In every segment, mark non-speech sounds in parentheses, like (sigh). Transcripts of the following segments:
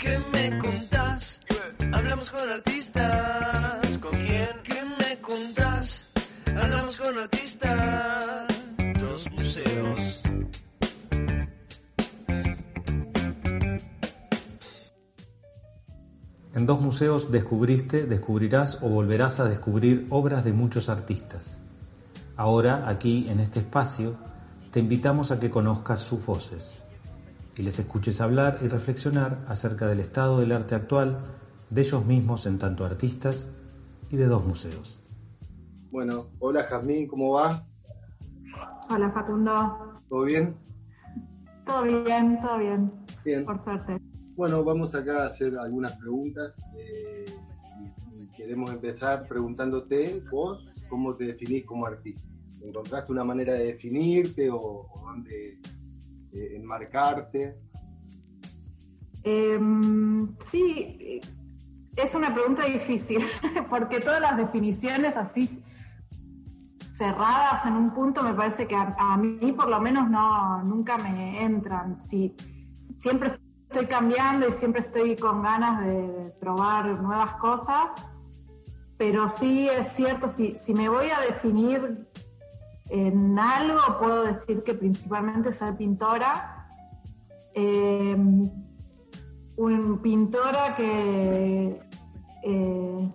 ¿Qué me contás? Hablamos con artistas. ¿Con quién? ¿Qué me contás? Hablamos con artistas. Dos museos. En dos museos descubriste, descubrirás o volverás a descubrir obras de muchos artistas. Ahora, aquí, en este espacio, te invitamos a que conozcas sus voces y les escuches hablar y reflexionar acerca del estado del arte actual, de ellos mismos en tanto artistas y de dos museos. Bueno, hola Jazmín, ¿cómo va? Hola Facundo. ¿Todo bien? Todo bien, todo bien. Bien. Por suerte. Bueno, vamos acá a hacer algunas preguntas eh, queremos empezar preguntándote vos cómo te definís como artista. ¿Encontraste una manera de definirte o, o dónde eh, enmarcarte? Em, sí, es una pregunta difícil, (laughs) porque todas las definiciones así cerradas en un punto me parece que a, a mí por lo menos no nunca me entran. Sí, siempre estoy cambiando y siempre estoy con ganas de probar nuevas cosas, pero sí es cierto, si, si me voy a definir en algo, puedo decir que principalmente soy pintora. Eh, un pintora que eh,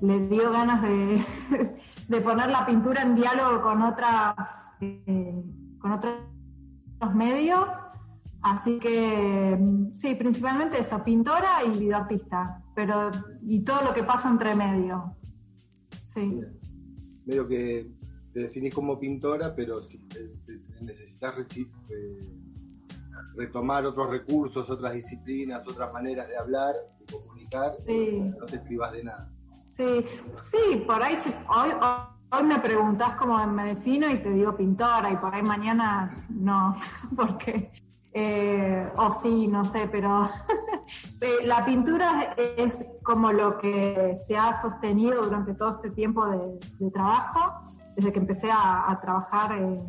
le dio ganas de, (laughs) de, poner la pintura en diálogo con otras eh, con otros medios. Así que sí, principalmente eso, pintora y videoartista, pero y todo lo que pasa entre medio. Sí. Medio que te definís como pintora, pero si te, te necesitas eh, retomar otros recursos, otras disciplinas, otras maneras de hablar, de comunicar, sí. no te privas de nada. Sí, sí, por ahí hoy, hoy me preguntás cómo me defino y te digo pintora y por ahí mañana no, (laughs) porque eh, o sí, no sé, pero (laughs) la pintura es como lo que se ha sostenido durante todo este tiempo de, de trabajo, desde que empecé a, trabajar eh,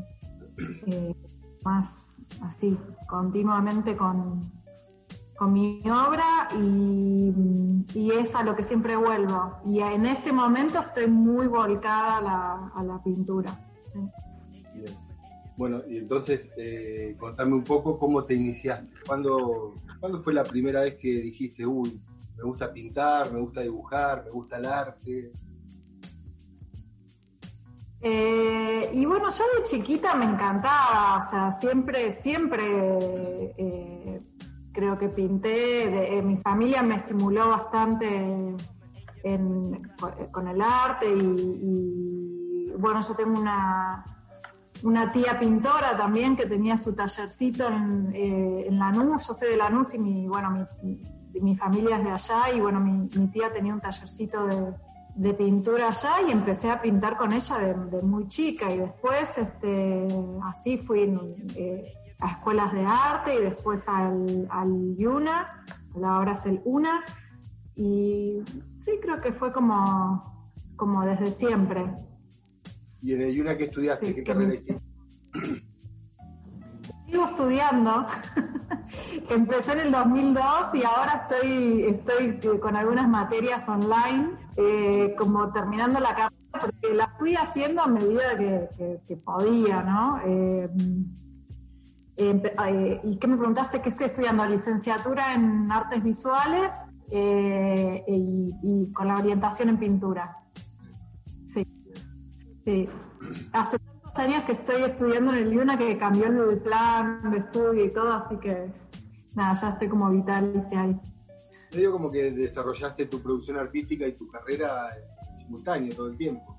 eh, más así, continuamente con, con mi obra y, es a lo que siempre vuelvo. Y en este momento estoy muy volcada a la, a la pintura. Bueno, y entonces eh, contame un poco cómo te iniciaste. ¿Cuándo, ¿Cuándo fue la primera vez que dijiste, uy, me gusta pintar, me gusta dibujar, me gusta el arte? Eh, y bueno, yo de chiquita me encantaba, o sea, siempre, siempre eh, creo que pinté, eh, mi familia me estimuló bastante con el arte y, bueno, yo tengo una, una tía pintora también que tenía su tallercito en, Lanús, yo soy de Lanús y mi, bueno, mi, mi, mi familia es de allá y bueno, mi tía tenía un tallercito de, de, pintura allá y empecé a pintar con ella de, de muy chica y después este, así fui eh, a escuelas de arte y después al, al UNA, ahora es el UNA y sí creo que fue como, como desde siempre. ¿Y en el Yuna que estudiaste? Sí, ¿Qué carrera me- hiciste? Sigo estudiando. (laughs) (laughs) Empecé en el 2002 y ahora estoy, estoy con algunas materias online, eh, como terminando la carrera, porque la fui haciendo a medida que, podía, ¿no? Eh, eh, ¿Y qué me preguntaste? ¿Qué estoy estudiando? Licenciatura en artes visuales eh, y, y con la orientación en pintura. Sí. Sí. Hace años que estoy estudiando en el IUNA que cambió el plan de estudio y todo, así que nada, ya estoy como vitalicia ahí. Medio como que desarrollaste tu producción artística y tu carrera en simultáneo todo el tiempo.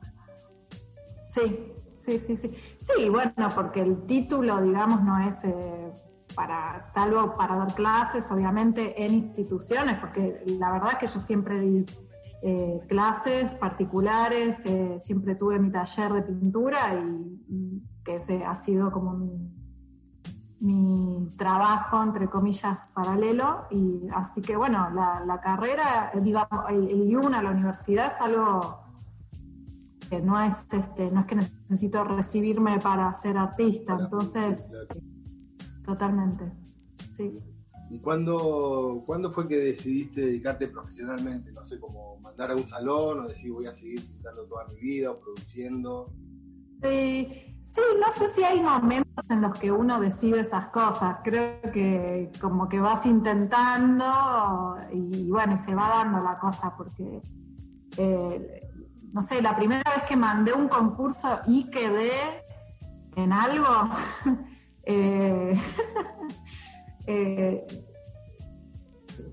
Sí, sí, sí, sí. Sí, bueno, porque el título, digamos, no es eh, para, salvo para dar clases, obviamente, en instituciones, porque la verdad es que yo siempre di eh, clases particulares, eh, siempre tuve mi taller de pintura y, y que ese ha sido como mi, mi trabajo, entre comillas, paralelo. Y así que, bueno, la, la carrera, digamos, el, el IUNA, la universidad, es algo que no es, este, no es que necesito recibirme para ser artista, entonces, totalmente, sí. ¿Y cuándo, cuándo fue que decidiste dedicarte profesionalmente? No sé, como mandar a un salón o decir voy a seguir pintando toda mi vida o produciendo. Sí, sí, no sé si hay momentos en los que uno decide esas cosas. Creo que como que vas intentando y bueno, se va dando la cosa porque, eh, no sé, la primera vez que mandé un concurso y quedé en algo, (laughs) eh, (laughs) eh,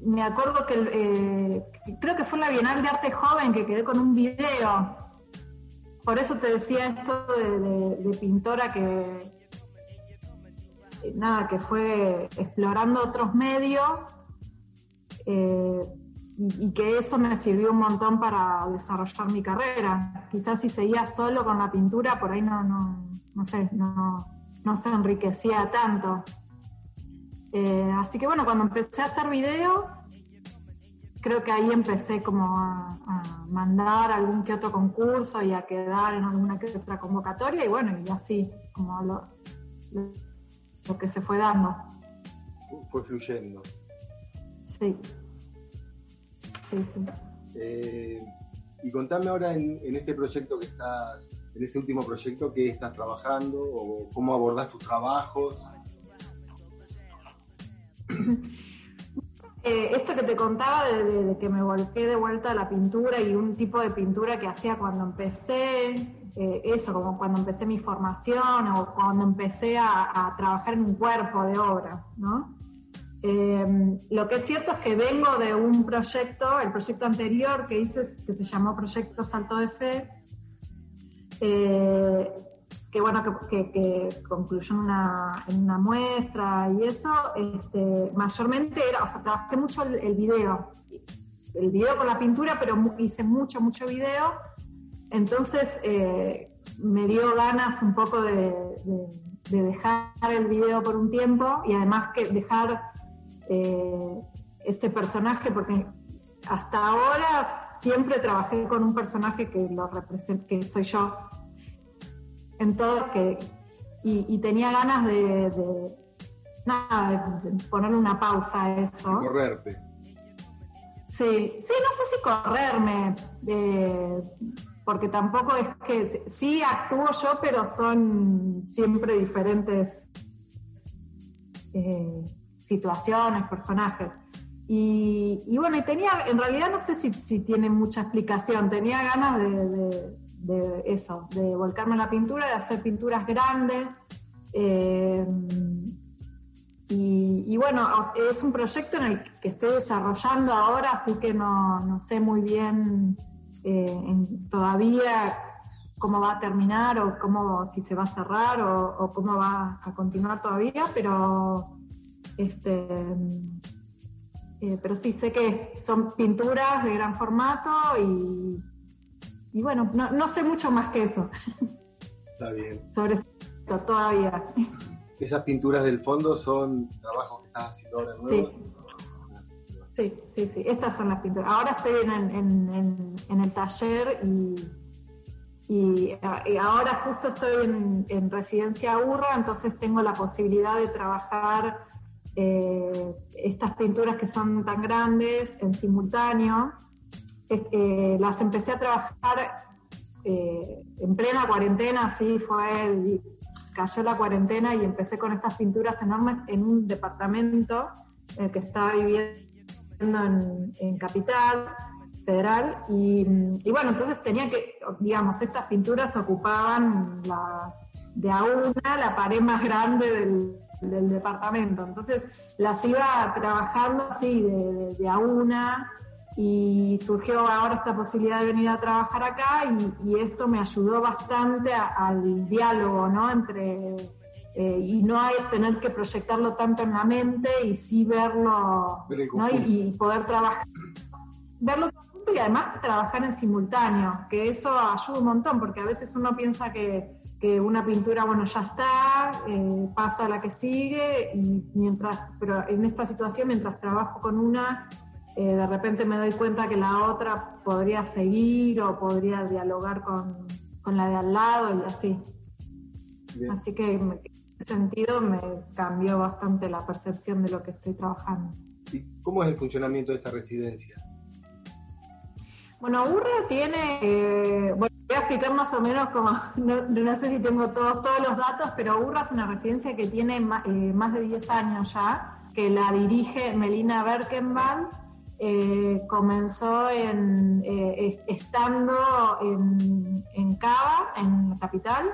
me acuerdo que, eh, creo que fue la Bienal de Arte Joven que quedé con un video por eso te decía esto de, pintora que eh, nada, que fue explorando otros medios y, y que eso me sirvió un montón para desarrollar mi carrera. Quizás si seguía solo con la pintura, por ahí no, no, no sé, no, no se enriquecía tanto. Eh, así que bueno, cuando empecé a hacer videos, creo que ahí empecé como a, a mandar algún que otro concurso y a quedar en alguna que otra convocatoria y bueno, y así como lo, lo, lo que se fue dando. Fue fluyendo. Sí. Sí, sí. Eh, y contame ahora en, en este proyecto que estás, en este último proyecto, qué estás trabajando o cómo abordás tus trabajos. Eh, esto que te contaba de, que me volqué de vuelta a la pintura y un tipo de pintura que hacía cuando empecé, eh, eso, como cuando empecé mi formación o cuando empecé a, trabajar en un cuerpo de obra, ¿no? Eh, lo que es cierto es que vengo de un proyecto, el proyecto anterior que hice, que se llamó Proyecto Salto de Fe, que bueno, que, que- concluyó una, en una muestra y eso, este, mayormente era, o sea, trabajé mucho el, video, el video con la pintura, pero hice mucho, mucho video, entonces eh, me dio ganas un poco de, de- de dejar el video por un tiempo y además que dejar eh, este personaje, porque hasta ahora siempre trabajé con un personaje que lo que soy yo, en todo que y, y tenía ganas de, de- nada de, ponerle una pausa a eso Correrte. sí sí no sé si correrme eh, porque tampoco es que sí actúo yo pero son siempre diferentes eh, situaciones personajes y, y bueno, y tenía, en realidad no sé si, si tiene mucha explicación, tenía ganas de, de- de eso, de volcarme en la pintura, de hacer pinturas grandes. eh, y, bueno, es un proyecto en el que estoy desarrollando ahora, así que no, no sé muy bien eh, todavía cómo va a terminar o cómo si se va a cerrar o, o cómo va a continuar todavía, pero este eh, pero sí sé que son pinturas de gran formato y, y bueno, no, no sé mucho más que eso Está bien. sobre esto todavía. Esas pinturas del fondo son trabajos que estás haciendo ahora nuevos. Sí, sí, sí, estas son las pinturas. Ahora estoy en, en- en- en el taller y, y, ahora justo estoy en, en residencia URRA, entonces tengo la posibilidad de trabajar eh, estas pinturas que son tan grandes en simultáneo. Eh, las empecé a trabajar eh, en plena cuarentena, sí, fue, cayó la cuarentena y empecé con estas pinturas enormes en un departamento en el que estaba viviendo en, Capital Federal y, y bueno, entonces tenía que, digamos, estas pinturas ocupaban la, de a una la pared más grande del, departamento, entonces las iba trabajando así de- de a una y surgió ahora esta posibilidad de venir a trabajar acá y, esto me ayudó bastante al diálogo, ¿no? Entre, eh, y no hay tener que proyectarlo tanto en la mente y sí verlo, ¿no? Y, poder trabajar, verlo y además trabajar en simultáneo, que eso ayuda un montón, porque a veces uno piensa que, que una pintura, bueno, ya está, eh, paso a la que sigue, y mientras, pero en esta situación, mientras trabajo con una, eh, de repente me doy cuenta que la otra podría seguir o podría dialogar con, la de al lado y así. Así que en ese sentido me cambió bastante la percepción de lo que estoy trabajando. ¿Y cómo es el funcionamiento de esta residencia? Bueno, Urra tiene, eh, voy a explicar más o menos como, (laughs) no, sé si tengo todos, todos los datos, pero Urra es una residencia que tiene más, eh, más de 10 años ya, que la dirige Melina Berkenband eh, comenzó en, eh, estando en, en, Cava, en la capital,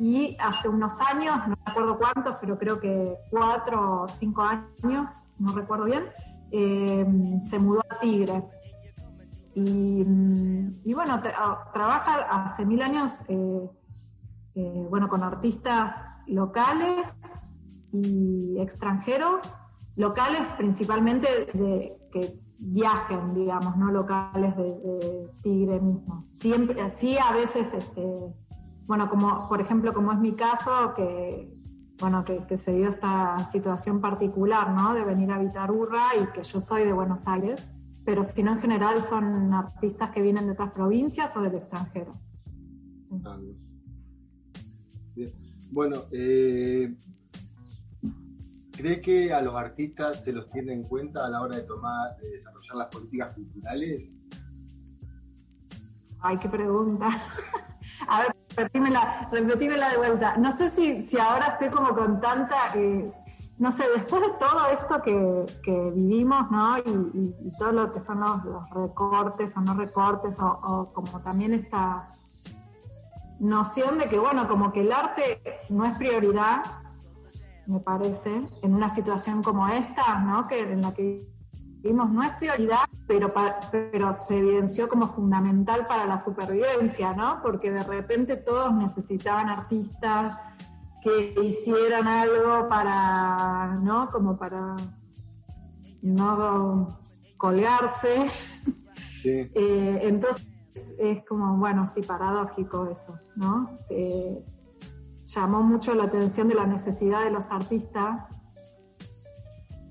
y hace unos años, no recuerdo cuántos, pero creo que cuatro o cinco años, no recuerdo bien, eh, se mudó a Tigre. Y, bueno, ah, trabaja hace mil años bueno, con artistas locales y extranjeros, locales principalmente que viajen, digamos, no locales de, Tigre mismo. Siempre, sí, a veces, este, bueno, como por ejemplo, como es mi caso, que bueno, que, se dio esta situación particular, ¿no? De venir a habitar Urra y que yo soy de Buenos Aires, pero si no en general son artistas que vienen de otras provincias o del extranjero. Bueno, eh, ¿Cree que a los artistas se los tiene en cuenta a la hora de tomar, de desarrollar las políticas culturales? Ay, qué pregunta. (laughs) a ver, repetímela, repetímela de vuelta. No sé si, si ahora estoy como con tanta, eh, no sé, después de todo esto que, que vivimos, ¿no? Y, todo lo que son los, recortes o no recortes, o, o como también esta noción de que, bueno, como que el arte no es prioridad, me parece, en una situación como esta, ¿no? que, en la que vimos no es prioridad, pero, pero se evidenció como fundamental para la supervivencia, ¿no? porque de repente todos necesitaban artistas que hicieran algo para, ¿no? Como para no colgarse. (laughs) Eh, entonces es como, bueno, sí, paradójico eso, ¿no? Llamó mucho la atención de la necesidad de los artistas.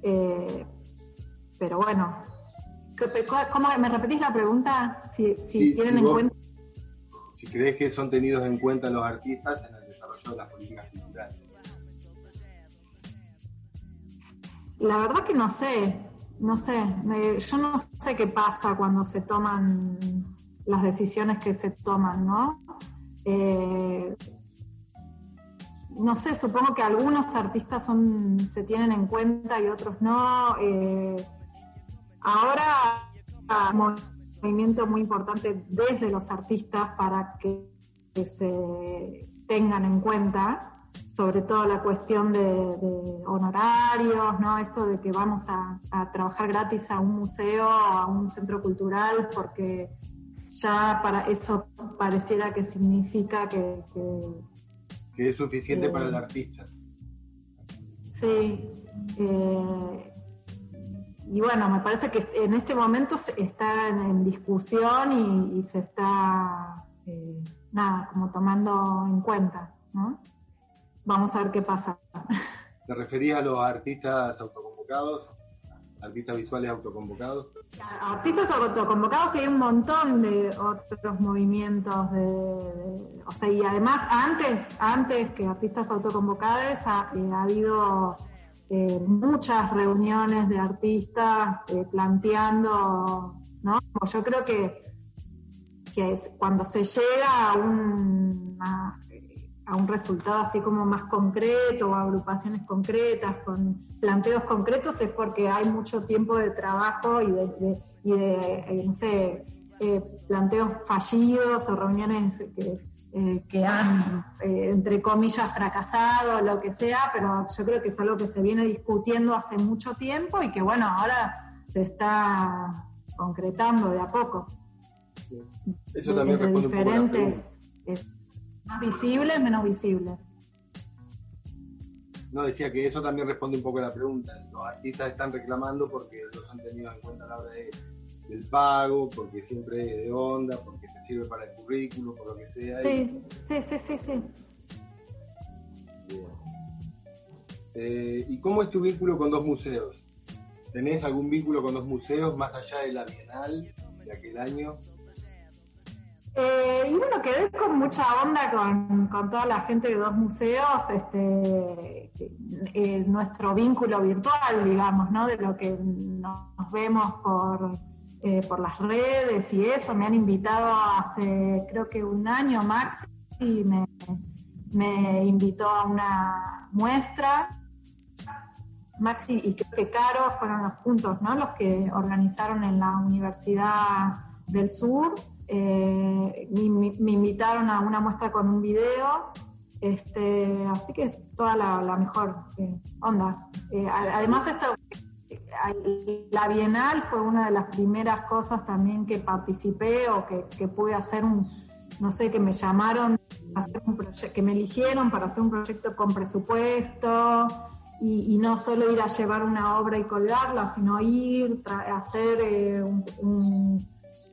Eh, pero bueno, ¿cómo, ¿me repetís la pregunta? Si, tienen en cuenta. Si crees que son tenidos en cuenta los artistas en el desarrollo de las políticas culturales. La verdad que no sé, no sé. yo no sé qué pasa cuando se toman las decisiones que se toman, ¿no? Eh, no sé, supongo que algunos artistas son, se tienen en cuenta y otros no. Eh, ahora hay un movimiento muy importante desde los artistas para que, se tengan en cuenta, sobre todo la cuestión de, honorarios, ¿no? Esto de que vamos a, trabajar gratis a un museo, a un centro cultural, porque ya para eso pareciera que significa que que es suficiente para el eh, artista. Sí. Eh, y bueno, me parece que en este momento está en, discusión y, se está, eh, nada, como tomando en cuenta, ¿no? Vamos a ver qué pasa. ¿Te referías a los artistas autoconvocados? Artistas visuales autoconvocados? Artistas autoconvocados y hay un montón de otros movimientos de, o sea, y además antes, antes que artistas autoconvocados ha, eh, habido eh, muchas reuniones de artistas eh, planteando, ¿no? Yo creo que, que cuando se llega a un, a un resultado así como más concreto o agrupaciones concretas con planteos concretos es porque hay mucho tiempo de trabajo y de, y de eh, no sé, eh, planteos fallidos o reuniones que, eh, que han, entre comillas, fracasado o lo que sea, pero yo creo que es algo que se viene discutiendo hace mucho tiempo y que bueno, ahora se está concretando de a poco. Eso también responde un poco más visibles, menos visibles. No, decía que eso también responde un poco a la pregunta. Los artistas están reclamando porque los han tenido en cuenta a la hora de- del pago, porque siempre es de onda, porque te sirve para el currículo, por lo que sea. Sí, sí, sí, sí, sí. Bien. Eh, ¿Y cómo es tu vínculo con dos museos? ¿Tenés algún vínculo con dos museos más allá de la Bienal de aquel año? Eh, y bueno, quedé con mucha onda con, con toda la gente de dos museos, este, eh, nuestro vínculo virtual, digamos, ¿no? De lo que nos vemos por, eh, por las redes y eso. Me han invitado hace, creo que un año Max, y me, me invitó a una muestra. Maxi y creo que Caro fueron los puntos, ¿no? Los que organizaron en la Universidad del Sur. Eh, me, invitaron a una muestra con un video, este, así que es toda la, mejor eh, onda. Eh, a- además, esto, la Bienal fue una de las primeras cosas también que participé o que, que pude hacer un, no sé, que me llamaron, a que me eligieron para hacer un proyecto con presupuesto y, no solo ir a llevar una obra y colgarla, sino ir, tra- hacer un-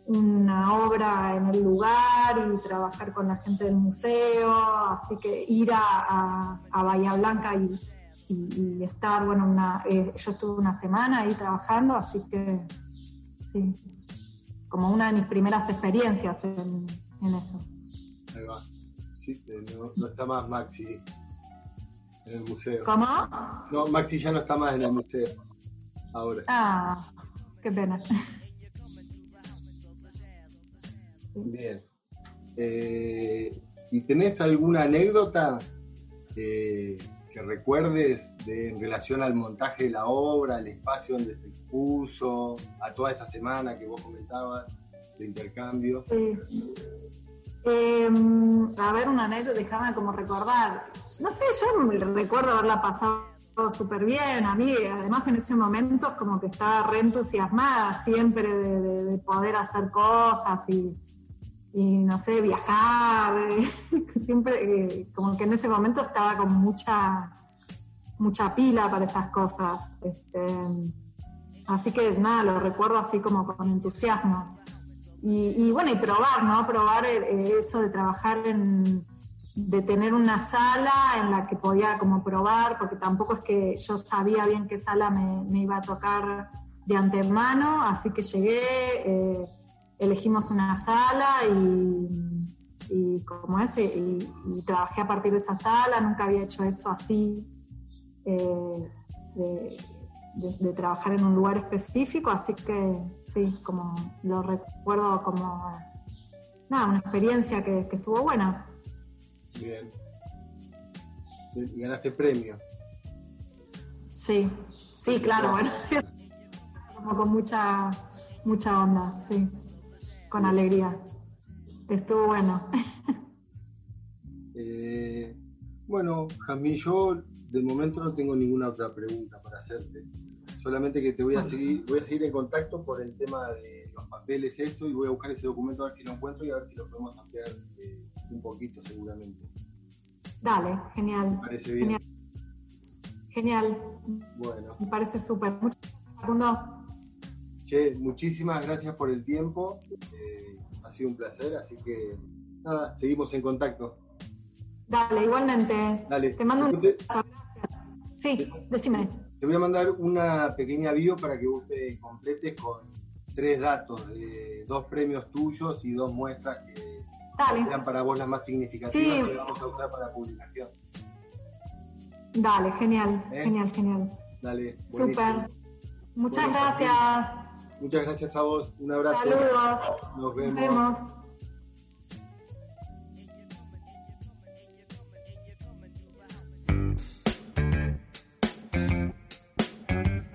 una obra en el lugar y trabajar con la gente del museo, así que ir a, a- a Bahía Blanca y, y- y estar, bueno, una, eh, yo estuve una semana ahí trabajando, así que sí, como una de mis primeras experiencias en, en eso. Ahí va. Sí, eh, no, no está más Maxi en el museo. ¿Cómo? No, Maxi ya no está más en el museo. Ahora. Ah, qué pena. Bien. Eh, ¿Y tenés alguna anécdota que recuerdes de- en relación al montaje de la obra, al espacio donde se expuso, a toda esa semana que vos comentabas de intercambio? Sí. Em, a ver, una anécdota, déjame como recordar. No sé, yo recuerdo haberla pasado súper bien. A mí, además, en ese momento, como que estaba re entusiasmada siempre de poder hacer cosas y, y, no sé, viajar. (laughs) siempre, eh, como que en ese momento estaba con mucha, mucha pila para esas cosas. Este, así que nada, lo recuerdo así como con entusiasmo. Y, bueno, y probar, ¿no? Probar eh, eso de trabajar en, de tener una sala en la que podía como probar, porque tampoco es que yo sabía bien qué sala me, iba a tocar de antemano, así que llegué, eh, elegimos una sala y, y como ese, y, y trabajé a partir de esa sala, nunca había hecho eso así, eh, de, de- de trabajar en un lugar específico, así que sí, como lo recuerdo como nada, una experiencia que, que estuvo buena. Bien. Bien, Y ganaste premio. Sí, sí, claro, bueno, (laughs) como con mucha, mucha onda, sí, con alegría. Estuvo bueno. Eh, bueno, Jazmín, yo de momento no tengo ninguna otra pregunta para hacerte. Solamente que te voy a seguir, voy a seguir en contacto por el tema de los papeles, esto, y voy a buscar ese documento a ver si lo encuentro y a ver si lo podemos ampliar eh, un poquito seguramente. Dale, genial, ¿Me parece bien? genial, genial, Bueno, me parece súper. Muchas gracias, Facundo. Che, muchísimas gracias por el tiempo. eh, ha sido un placer, así que nada, seguimos en contacto. Dale, igualmente. Dale. Te mando un abrazo. Sí, decime. Te voy a mandar una pequeña bio para que vos te completes con tres datos de dos premios tuyos y dos muestras que Dale, eran para vos las más significativas Sí. que vamos a usar para la publicación. dale, genial, ¿Eh? genial, genial. Dale. Súper. Muchas Bueno, gracias. Muchas gracias a vos. Un abrazo. Saludos. Nos Nos vemos. vemos.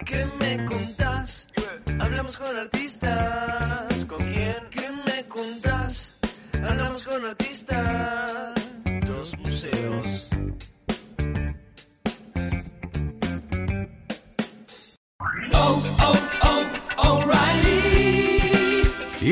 ¿Qué me contás? Hablamos con artistas. ¿Con quién? ¿Qué me contás? Hablamos con artistas.